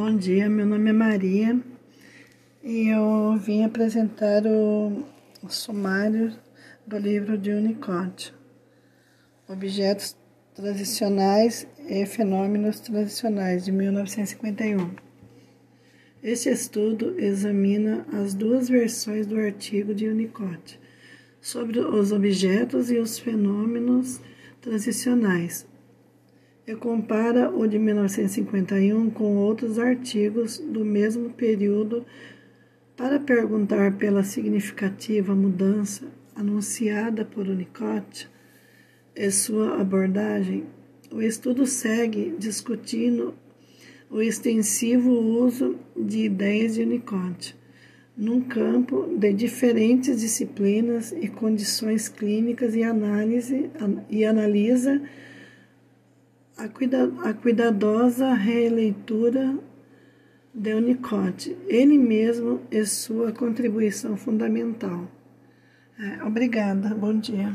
Bom dia, meu nome é Maria e eu vim apresentar o, o sumário do livro de Unicode, Objetos Tradicionais e Fenômenos Tradicionais, de 1951. Este estudo examina as duas versões do artigo de Unicode sobre os objetos e os fenômenos transicionais, e compara o de 1951 com outros artigos do mesmo período para perguntar pela significativa mudança anunciada por Unicott e sua abordagem. O estudo segue discutindo o extensivo uso de ideias de Unicott num campo de diferentes disciplinas e condições clínicas e análise e analisa a, cuida, a cuidadosa releitura de Unicott, ele mesmo e sua contribuição fundamental. É, obrigada, bom dia.